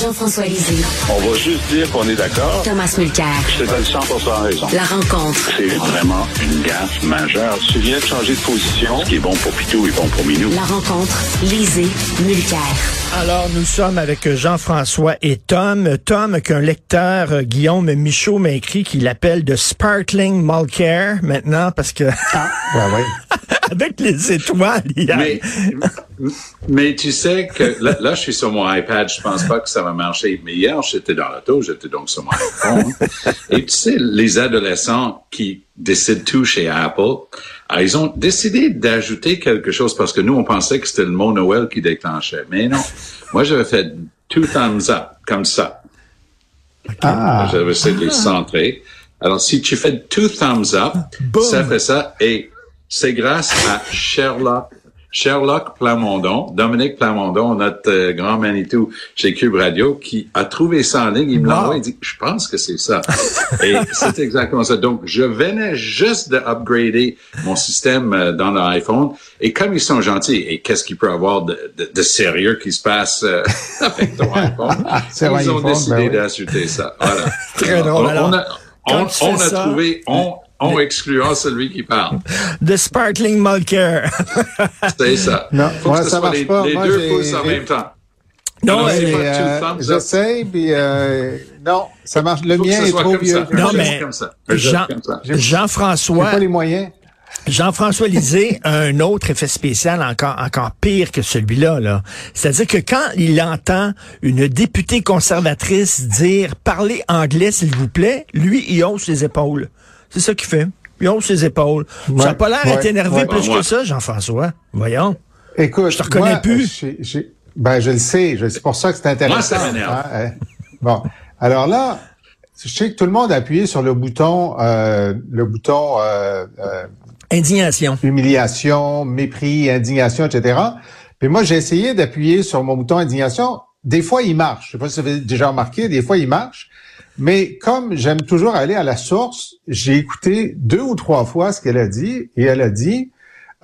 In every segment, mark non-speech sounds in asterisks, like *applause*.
Jean-François Lisée. On va juste dire qu'on est d'accord. Thomas Mulcair. Je te donne 100 raison. La rencontre. C'est vraiment une gaffe majeure. Tu viens de changer de position. Ce qui est bon pour Pitou est bon pour Minou. La rencontre. Lisée. Mulcair. Alors, nous sommes avec Jean-François et Tom. Tom, qu'un lecteur, euh, Guillaume Michaud, m'a écrit qu'il appelle de Sparkling Mulcair maintenant parce que... Ah, *laughs* ouais, ouais. avec les étoiles, hier. Mais, mais tu sais que là, là, je suis sur mon iPad, je pense pas que ça va marcher. Mais hier, j'étais dans l'auto, j'étais donc sur mon iPhone. *laughs* et tu sais, les adolescents qui décident tout chez Apple, ah, ils ont décidé d'ajouter quelque chose parce que nous, on pensait que c'était le mot Noël qui déclenchait. Mais non. Moi, j'avais fait two thumbs up, comme ça. Ah. J'avais essayé de les centrer. Alors, si tu fais two thumbs up, Boom. ça fait ça. Et c'est grâce à Sherlock, Sherlock Plamondon, Dominique Plamondon, notre euh, grand Manitou chez Cube Radio, qui a trouvé ça en ligne. Il me l'a Wow. envoyé, il dit, je pense que c'est ça. Et c'est exactement ça. Donc, je venais juste de upgrader mon système euh, dans l'iPhone. Et comme ils sont gentils, et qu'est-ce qu'il peut y avoir de, de, de sérieux qui se passe euh, avec ton *laughs* iPhone? Ils ont iPhone, décidé ben oui. d'ajouter ça. Voilà. *laughs* Très drôle. On, Alors, on a, on, a ça- trouvé, on, on excluant celui qui parle. *laughs* De Sparkling Mulcair. *laughs* C'est ça. Non, Faut moi, que ce ça soit marche les, pas. les Moi, deux pouces en même temps. non, Non, euh. J'essaie, puis euh, non, ça marche. Le Faut mien est trop vieux. ça. Non, mais Jean- Jean-François, pas les moyens. Jean-François Lisée *laughs* a un autre effet spécial encore, encore pire que celui-là. Là. C'est-à-dire que quand il entend une députée conservatrice dire « Parlez anglais, s'il vous plaît », lui, il hausse les épaules. C'est ça qu'il fait. Il hausse les épaules. ça n'a Ouais, pas l'air ouais, d'être énervé ouais. plus Ouais. que ça, Jean-François. Voyons. Écoute, Je te reconnais moi, plus. ben, je le sais. C'est pour ça que c'est intéressant. Moi, ça m'énerve. hein, hein. Bon, alors là, je sais que tout le monde a appuyé sur le bouton, euh, le bouton euh, euh, Indignation. humiliation, mépris, indignation, etc. Puis moi, j'ai essayé d'appuyer sur mon bouton indignation. Des fois, il marche. Je sais pas si vous avez déjà remarqué, des fois, il marche. Mais comme j'aime toujours aller à la source, j'ai écouté deux ou trois fois ce qu'elle a dit et elle a dit,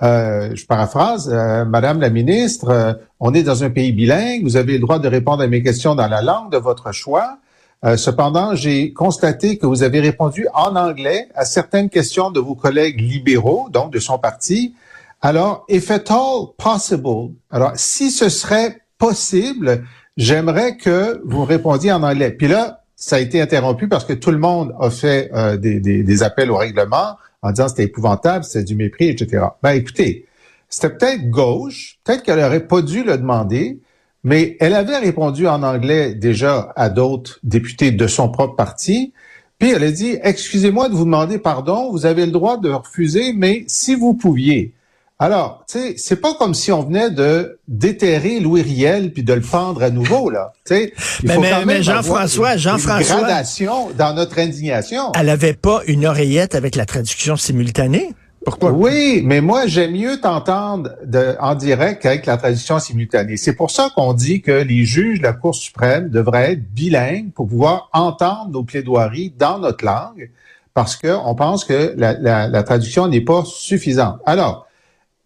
euh, je paraphrase, euh, Madame la ministre, euh, on est dans un pays bilingue, vous avez le droit de répondre à mes questions dans la langue de votre choix. Euh, cependant, j'ai constaté que vous avez répondu en anglais à certaines questions de vos collègues libéraux, donc de son parti. Alors, if at all possible, alors si ce serait possible, j'aimerais que vous répondiez en anglais. Puis là, ça a été interrompu parce que tout le monde a fait euh, des, des- des appels au règlement en disant c'était épouvantable, c'était du mépris, etc. Ben écoutez, c'était peut-être gauche, peut-être qu'elle aurait pas dû le demander, mais elle avait répondu en anglais déjà à d'autres députés de son propre parti. Puis elle a dit, excusez-moi de vous demander pardon, vous avez le droit de refuser, mais si vous pouviez. Alors, tu sais, c'est pas comme si on venait de déterrer Louis Riel puis de le pendre à nouveau, là. Tu sais, il Mais- faut mais- quand mais même Jean-François, Jean-François- gradation dans notre indignation. Elle avait pas une oreillette avec la traduction simultanée? Pourquoi? Oui, mais moi, j'aime mieux t'entendre de- en direct qu'avec la traduction simultanée. C'est pour ça qu'on dit que les juges de la Cour suprême devraient être bilingues pour pouvoir entendre nos plaidoiries dans notre langue, parce qu'on pense que la, la- la traduction n'est pas suffisante. Alors,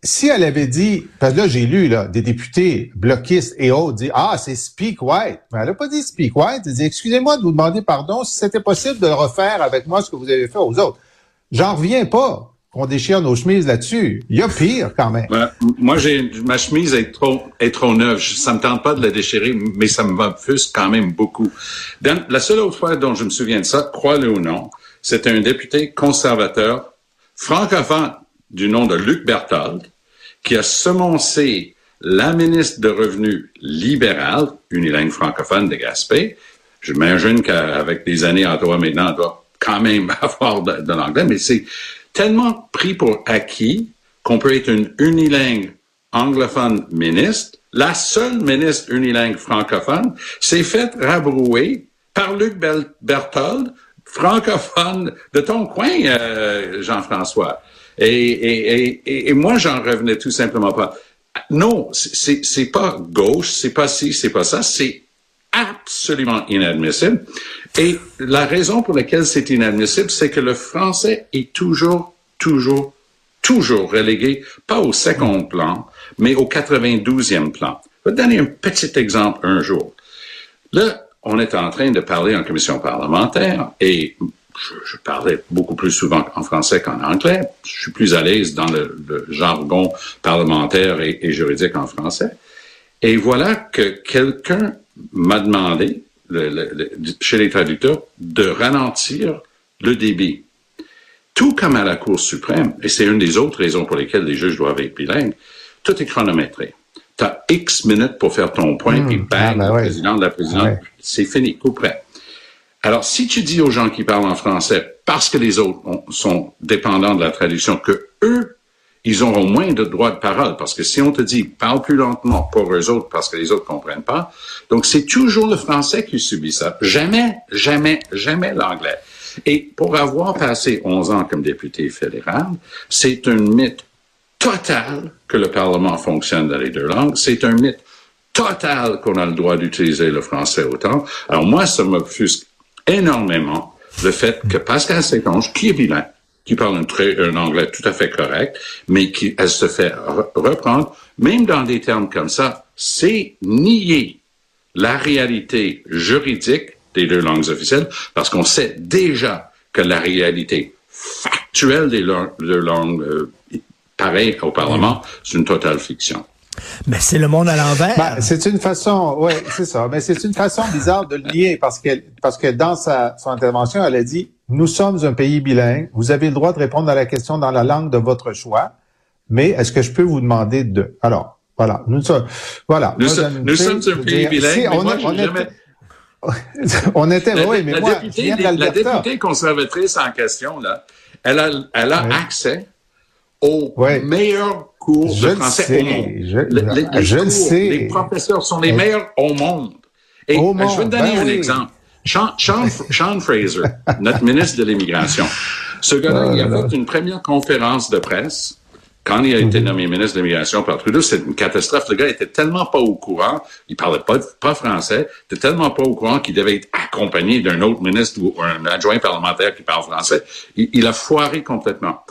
si elle avait dit, parce que là, j'ai lu là, des députés bloquistes et autres dire Ah, c'est speak white. Mais elle n'a pas dit speak white. Elle dit Excusez-moi de vous demander pardon si c'était possible de refaire avec moi ce que vous avez fait aux autres. J'en reviens pas qu'on déchire nos chemises là-dessus. Il y a pire quand même. Ouais, moi, j'ai ma chemise est trop est trop neuve. Ça me tente pas de la déchirer, mais ça me m'offusque quand même beaucoup. La seule autre fois dont je me souviens de ça, crois-le ou non, c'était un député conservateur francophone du nom de Luc Berthold qui a semoncé la ministre de Revenus libérale, unilingue francophone de Gaspé. J'imagine qu'avec des années en droit maintenant, on doit quand même *laughs* avoir de, l'anglais, mais c'est tellement pris pour acquis qu'on peut être une unilingue anglophone ministre. La seule ministre unilingue francophone s'est faite rabrouer par Luc Berthold, francophone de ton coin, euh, Jean-François. Et, et, et, et- et moi, j'en revenais tout simplement pas. Non, c'est c'est pas gauche, c'est pas ci, c'est pas ça, c'est absolument inadmissible. Et la raison pour laquelle c'est inadmissible, c'est que le français est toujours, toujours, toujours relégué, pas au second plan, mais au 92e plan. Je vais te donner un petit exemple un jour. Là, on est en train de parler en commission parlementaire et je, parlais beaucoup plus souvent en français qu'en anglais. Je suis plus à l'aise dans le, jargon parlementaire et, juridique en français. Et voilà que quelqu'un m'a demandé, chez les traducteurs, de ralentir le débit. Tout comme à la Cour suprême, et c'est une des autres raisons pour lesquelles les juges doivent être bilingues, tout est chronométré. Tu as X minutes pour faire ton point, mmh. puis bang, ah, ben le président de la présidente, c'est fini, coup près. Alors, si tu dis aux gens qui parlent en français, parce que les autres sont dépendants de la traduction, que eux, ils auront moins de droits de parole, parce que si on te dit parle plus lentement pour eux autres parce que les autres comprennent pas, donc c'est toujours le français qui subit ça. Jamais, jamais, jamais l'anglais. Et pour avoir passé 11 ans comme député fédéral, c'est un mythe total que le Parlement fonctionne dans les deux langues. C'est un mythe total qu'on a le droit d'utiliser le français autant. Alors moi, ça m'offusque énormément le fait que Pascal Sétange, qui est bilingue, qui parle un anglais tout à fait correct, mais qui elle se fait reprendre, même dans des termes comme ça, c'est nier la réalité juridique des deux langues officielles, parce qu'on sait déjà que la réalité factuelle des deux langues euh, pareilles au Parlement, c'est une totale fiction. Mais c'est le monde à l'envers. Ben, c'est une façon, oui, c'est ça. Mais c'est une façon bizarre de le lier parce que parce que dans sa son intervention, elle a dit nous sommes un pays bilingue. Vous avez le droit de répondre à la question dans la langue de votre choix. Mais est-ce que je peux vous demander de Alors voilà, nous sommes voilà. Nous, sommes, un pays bilingue. on, moi, on, jamais... *laughs* on était, oui, mais la moi, députée, la députée conservatrice en question là, elle a, elle a accès au meilleur cours de français au monde. Je, je le sais. Les professeurs sont les meilleurs au monde. Et je vais te donner ben un exemple. Sean, Sean, Fraser, *laughs* notre ministre de l'Immigration, ce gars-là, il a fait une première conférence de presse quand il a été mhm. nommé ministre de l'Immigration par Trudeau, c'est une catastrophe. Le gars était tellement pas au courant, il parlait pas, pas français, il était tellement pas au courant qu'il devait être accompagné d'un autre ministre ou un adjoint parlementaire qui parle français. il a foiré complètement.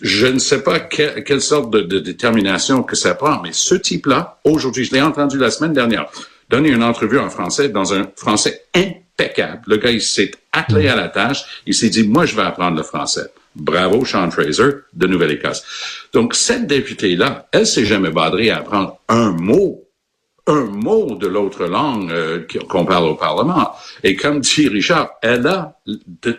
Je ne sais pas quelle sorte de, détermination que ça prend, mais ce type-là, aujourd'hui, je l'ai entendu la semaine dernière, donner une entrevue en français dans un français impeccable. Le gars, il s'est attelé à la tâche. Il s'est dit, moi, je vais apprendre le français. Bravo, Sean Fraser, de Nouvelle-Écosse. Donc, cette députée-là, elle s'est jamais badrée à apprendre un mot un mot de l'autre langue euh, qu'on parle au Parlement. Et comme dit Richard, elle a de,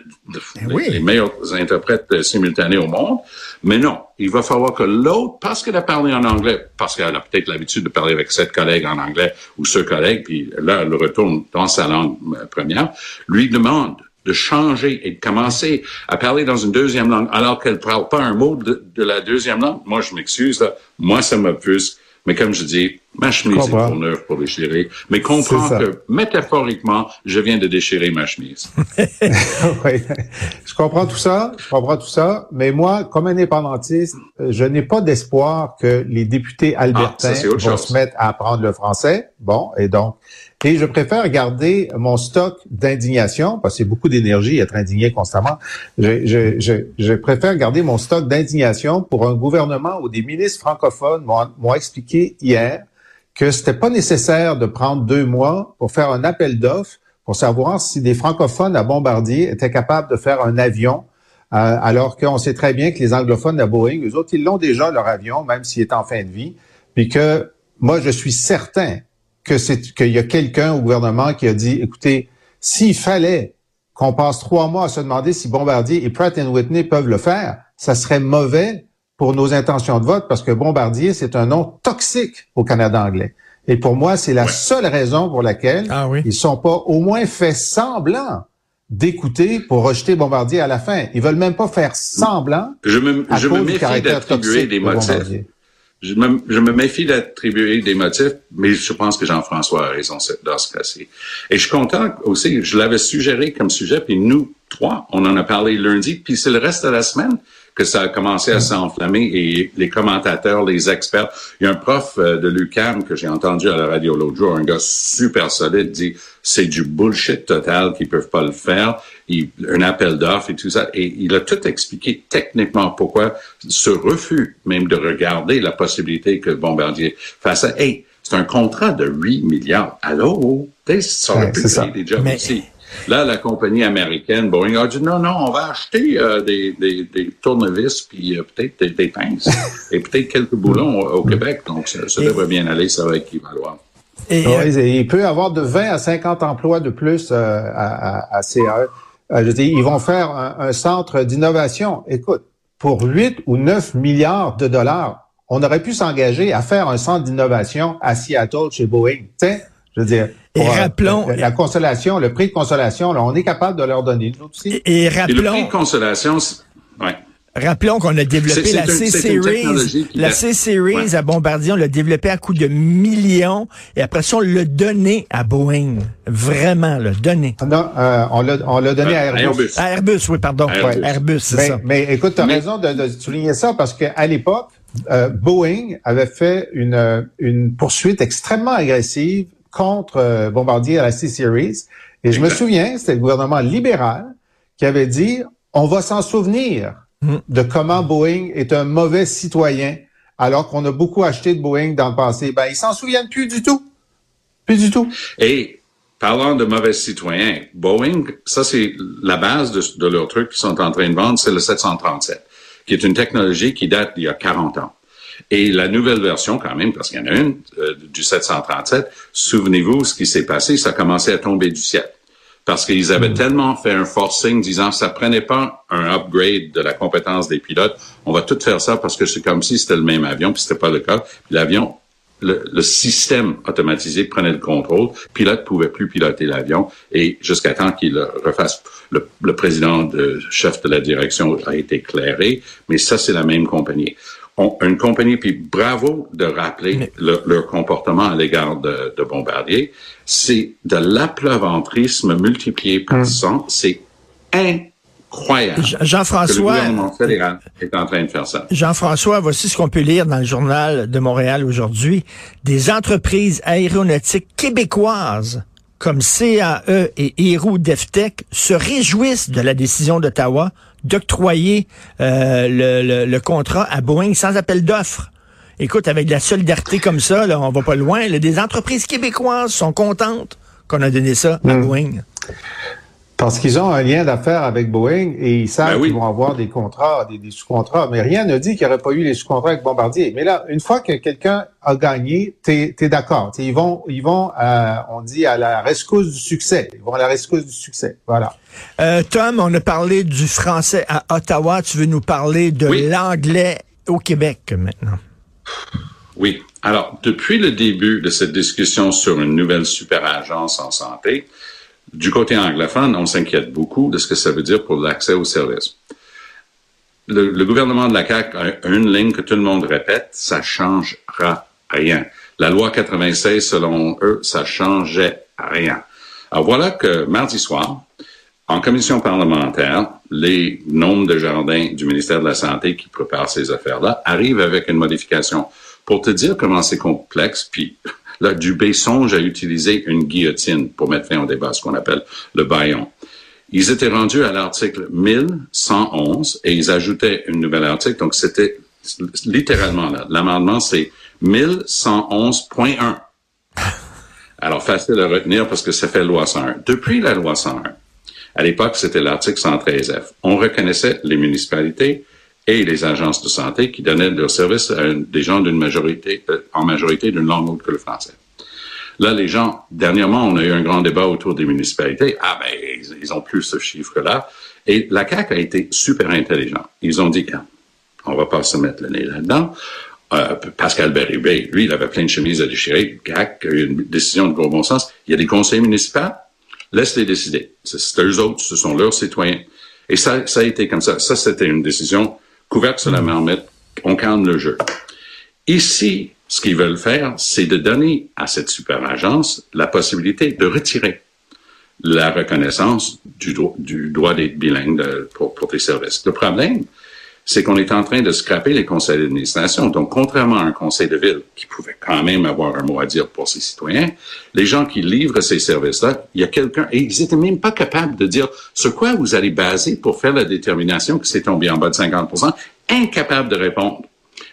eh les, meilleurs interprètes euh, simultanés au monde, mais non, il va falloir que l'autre, parce qu'elle a parlé en anglais, parce qu'elle a peut-être l'habitude de parler avec sept collègues en anglais ou ce collègue, puis là, elle retourne dans sa langue euh, première, lui demande de changer et de commencer à parler dans une deuxième langue alors qu'elle ne parle pas un mot de, de, la deuxième langue. Moi, je m'excuse, moi, ça m'offusque mais comme je dis, ma chemise est trop neuve pour déchirer. Mais comprends que, métaphoriquement, je viens de déchirer ma chemise. *laughs* oui. Je comprends tout ça. Je comprends tout ça. Mais moi, comme indépendantiste, je n'ai pas d'espoir que les députés ah, albertains vont se mettre à apprendre le français. Bon. Et donc, et je préfère garder mon stock d'indignation, parce que c'est beaucoup d'énergie être indigné constamment. Je, je, je, je, préfère garder mon stock d'indignation pour un gouvernement où des ministres francophones m'ont expliqué hier que c'était pas nécessaire de prendre deux mois pour faire un appel d'offres pour savoir si des francophones à Bombardier étaient capables de faire un avion, euh, alors qu'on sait très bien que les anglophones à Boeing, eux autres, ils l'ont déjà leur avion, même s'il est en fin de vie, puis que moi, je suis certain que c'est qu'il y a quelqu'un au gouvernement qui a dit, écoutez, s'il fallait qu'on passe trois mois à se demander si Bombardier et Pratt Whitney peuvent le faire, ça serait mauvais pour nos intentions de vote parce que Bombardier, c'est un nom toxique au Canada anglais. Et pour moi, c'est la seule raison pour laquelle ah ils sont pas au moins fait semblant d'écouter pour rejeter Bombardier à la fin. Ils veulent même pas faire semblant. Je me, je me méfie d'attribuer des motifs je me, je me méfie d'attribuer des motifs, mais je pense que Jean-François a raison dans ce cas-ci. Et je suis content aussi, je l'avais suggéré comme sujet, puis nous trois, on en a parlé lundi, puis c'est le reste de la semaine que ça a commencé à s'enflammer et les commentateurs, les experts. Il y a un prof euh, de l'UCAM que j'ai entendu à la radio l'autre jour, un gars super solide, dit c'est du bullshit total qu'ils peuvent pas le faire. Il, un appel d'offres et tout ça. Et il a tout expliqué techniquement pourquoi ce refus même de regarder la possibilité que Bombardier fasse ça. Hey, C'est un contrat de 8 milliards. Allô? Ça aurait Ouais, pu créer des jobs Mais- aussi. Là, la compagnie américaine, Boeing, a dit non, non, on va acheter euh, des, des, des tournevis, puis euh, peut-être des, des pinces, et peut-être quelques boulons au, au Québec. Donc, ça, ça devrait bien aller, ça va équivaloir. Et, Ouais, euh, il peut y avoir de 20 à 50 emplois de plus euh, à, à, à CAE. Euh, je veux dire, ils vont faire un, un centre d'innovation. Écoute, pour 8 ou 9 milliards de dollars, on aurait pu s'engager à faire un centre d'innovation à Seattle chez Boeing. Tu sais, je veux dire, Et rappelons- la, la consolation, le prix de consolation, là, on est capable de leur donner nous aussi. et, et Et le prix rappelons, de consolation, c'est- ouais. rappelons qu'on a développé C'est- c'est la C-Series. La C-Series Ouais. à Bombardier, on l'a développé à coût de millions. Et après ça, on l'a donné à Boeing. Vraiment, le donné. Non, euh, on l'a on l'a donné à Euh, Airbus. Airbus. À Airbus, oui, pardon. Airbus. Ouais, Airbus, c'est mais, ça. mais écoute, tu as Mais- raison de, de souligner ça parce qu'à l'époque, euh, Boeing avait fait une, une poursuite extrêmement agressive contre euh, Bombardier à la C-Series. Et je me souviens, c'était le gouvernement libéral qui avait dit, on va s'en souvenir Mm. de comment Boeing est un mauvais citoyen alors qu'on a beaucoup acheté de Boeing dans le passé. Ben, ils s'en souviennent plus du tout. Plus du tout. Et parlant de mauvais citoyens, Boeing, ça c'est la base de, de leur truc qu'ils sont en train de vendre, c'est le 737, qui est une technologie qui date d'il y a 40 ans. Et la nouvelle version, quand même, parce qu'il y en a une, euh, du 737, souvenez-vous ce qui s'est passé, ça a commencé à tomber du ciel. Parce qu'ils avaient tellement fait un forcing disant ça prenait pas un upgrade de la compétence des pilotes. On va tout faire ça parce que c'est comme si c'était le même avion, puis c'était pas le cas. L'avion, le, le système automatisé prenait le contrôle. Le pilote pouvait plus piloter l'avion et jusqu'à temps qu'il le refasse. Le, le président, de, chef de la direction a été éclairé, mais ça c'est la même compagnie. Une compagnie, puis bravo de rappeler le- leur comportement à l'égard de, de Bombardier. C'est de l'apleuventrisme multiplié par 100. C'est incroyable. Jean-François, gouvernement fédéral est en train de faire ça. Jean-François, voici ce qu'on peut lire dans le journal de Montréal aujourd'hui. Des entreprises aéronautiques québécoises comme CAE et Héroux Deftech se réjouissent de la décision d'Ottawa d'octroyer euh, le, le- le contrat à Boeing sans appel d'offres. Écoute, avec de la solidarité comme ça, là, on va pas loin. là. des entreprises québécoises sont contentes qu'on a donné ça à Boeing. Parce qu'ils ont un lien d'affaires avec Boeing et ils savent Ben oui. qu'ils vont avoir des contrats, des, des sous-contrats. Mais rien ne dit qu'il n'y aurait pas eu les sous-contrats avec Bombardier. Mais là, une fois que quelqu'un a gagné, t'es es, d'accord. Ils vont, ils vont, euh, on dit à la rescousse du succès. Ils vont à la rescousse du succès. Voilà. Euh, Tom, on a parlé du français à Ottawa. Tu veux nous parler de Oui. l'anglais au Québec maintenant? Oui. Alors, depuis le début de cette discussion sur une nouvelle super agence en santé, du côté anglophone, on s'inquiète beaucoup de ce que ça veut dire pour l'accès aux services. Le, le gouvernement de la CAQ a une ligne que tout le monde répète, ça changera rien. La loi 96, selon eux, ça changeait rien. Alors voilà que mardi soir, en commission parlementaire, les nombres de jardins du ministère de la Santé qui prépare ces affaires-là arrivent avec une modification. Pour te dire comment c'est complexe, puis là, Dubé songe à utiliser une guillotine pour mettre fin au débat, ce qu'on appelle le baillon. Ils étaient rendus à l'article 1111 et ils ajoutaient une nouvelle article. Donc, c'était littéralement là. L'amendement, c'est 1111.1. Alors, facile à retenir parce que ça fait loi 101. Depuis la loi 101, à l'époque, c'était l'article 113F. On reconnaissait les municipalités et les agences de santé qui donnaient leurs services à des gens d'une majorité, euh, en majorité d'une langue autre que le français. Là, les gens, dernièrement, on a eu un grand débat autour des municipalités. Ah, ben, ils, ont plus ce chiffre-là. Et la CAQ a été super intelligent. Ils ont dit, Ah, on va pas se mettre le nez là-dedans. Euh, Pascal Berrubé, lui, il avait plein de chemises à déchirer. Eu une décision de gros bon sens. Il y a des conseils municipaux. Laisse-les décider. C'est eux autres, ce sont leurs citoyens. Et ça, ça a été comme ça. Ça, c'était une décision couverte sur la marmite. On calme le jeu. Ici, ce qu'ils veulent faire, c'est de donner à cette super agence la possibilité de retirer la reconnaissance du droit d'être bilingue de- pour, pour tes services. Le problème, c'est qu'on est en train de scraper les conseils d'administration. Donc, contrairement à un conseil de ville qui pouvait quand même avoir un mot à dire pour ses citoyens, les gens qui livrent ces services-là, il y a quelqu'un, et ils étaient même pas capables de dire sur quoi vous allez baser pour faire la détermination que c'est tombé en bas de 50% incapables de répondre.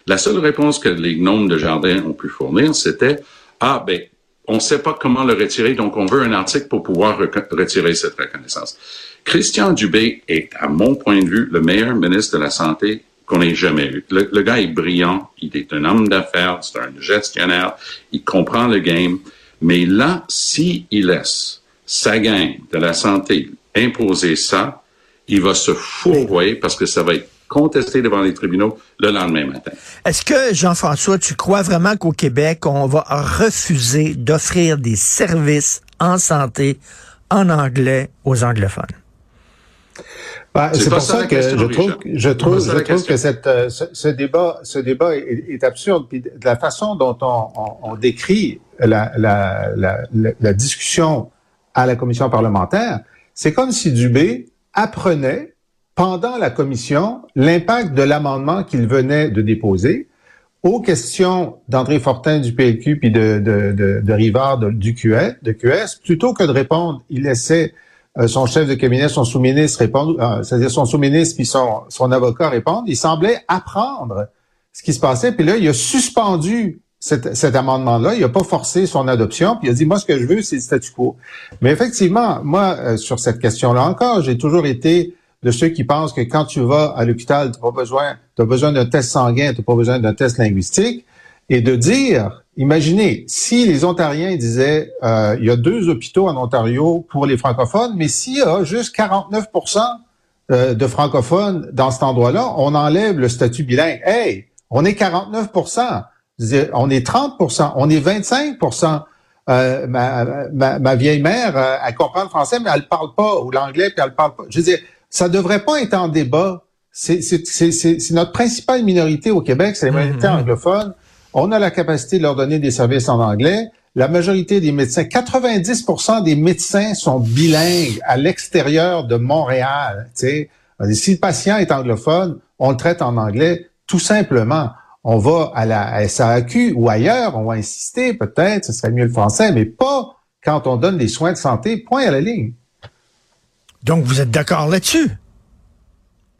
La seule réponse que les gnomes de jardin ont pu fournir, c'était ah, ben, on ne sait pas comment le retirer, donc on veut un article pour pouvoir retirer cette reconnaissance. Christian Dubé est, à mon point de vue, le meilleur ministre de la Santé qu'on ait jamais eu. Le, gars est brillant, il est un homme d'affaires, c'est un gestionnaire, il comprend le game, mais là, s'il laisse sa gang de la santé imposer ça, il va se fourvoyer parce que ça va être contesté devant les tribunaux le lendemain matin. Est-ce que, Jean-François, tu crois vraiment qu'au Québec, on va refuser d'offrir des services en santé en anglais aux anglophones? Ben, c'est pour ça, que je trouve, je trouve, je trouve que cette, euh, ce, débat, ce débat est, absurde. Puis de la façon dont on, on, décrit la, la, la, la, discussion à la commission parlementaire, c'est comme si Dubé apprenait pendant la commission l'impact de l'amendement qu'il venait de déposer aux questions d'André Fortin du PLQ puis de, de, de, de Rivard du QS, de QS, plutôt que de répondre, il laissait son chef de cabinet, son sous-ministre répondre, euh, c'est-à-dire son sous-ministre puis son, son avocat répondre. Il semblait apprendre ce qui se passait. Puis là, il a suspendu cet, cet amendement-là. Il n'a pas forcé son adoption. Puis il a dit, moi, ce que je veux, c'est le statu quo. Mais effectivement, moi, euh, sur cette question-là encore, j'ai toujours été de ceux qui pensent que quand tu vas à l'hôpital, tu n'as pas besoin, as besoin d'un test sanguin, tu n'as pas besoin d'un test linguistique. Et de dire Imaginez, si les Ontariens disaient, euh, il y a deux hôpitaux en Ontario pour les francophones, mais s'il y a juste 49% euh, de francophones dans cet endroit-là, on enlève le statut bilingue. Hey, on est 49% on est 30% on est 25 euh, ma, ma, vieille mère, euh, elle comprend le français, mais elle parle pas, ou l'anglais, puis elle parle pas. Je veux dire, ça devrait pas être en débat. C'est notre principale minorité au Québec, c'est la minorité mm-hmm. anglophone. On a la capacité de leur donner des services en anglais. La majorité des médecins, 90% des médecins sont bilingues à l'extérieur de Montréal. Si le patient est anglophone, on le traite en anglais tout simplement. On va à la SAQ ou ailleurs, on va insister peut-être, ce serait mieux le français, mais pas quand on donne des soins de santé, point à la ligne. Donc, vous êtes d'accord là-dessus?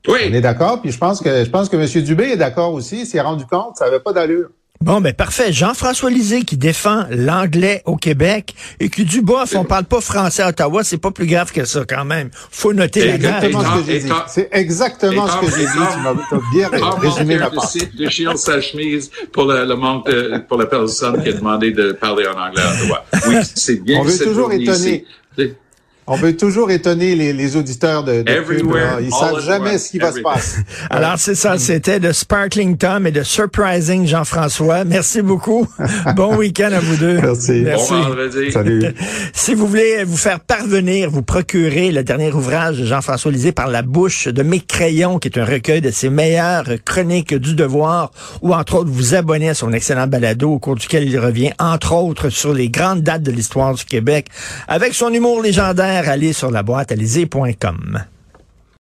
Oui. On est d'accord, puis je pense que je pense que M. Dubé est d'accord aussi, s'est rendu compte, ça n'avait pas d'allure. Bon, ben parfait. Jean-François Lisée qui défend l'anglais au Québec et qui dit bof, on parle pas français à Ottawa, c'est pas plus grave que ça quand même. Faut noter la exactement ce que j'ai dit. C'est exactement ce que j'ai dit. Tu m'as bien résumé ma part. Déchire sa chemise pour le, le manque de, pour la personne qui a demandé de parler en anglais à Ottawa. Oui, c'est bien. On veut toujours étonner. On veut toujours étonner les, auditeurs de, de Everywhere, Ils savent jamais ce qui va se passer. *laughs* Alors, c'est ça. C'était de Sparkling Tom et de Surprising Jean-François. Merci beaucoup. *laughs* bon week-end à vous deux. Merci. Merci. Bon Salut. *laughs* si vous voulez vous faire parvenir, vous procurer le dernier ouvrage de Jean-François Lisée par la bouche de mes crayons, qui est un recueil de ses meilleures chroniques du devoir, ou entre autres vous abonner à son excellent balado au cours duquel il revient, entre autres, sur les grandes dates de l'histoire du Québec, avec son humour légendaire aller sur la boîte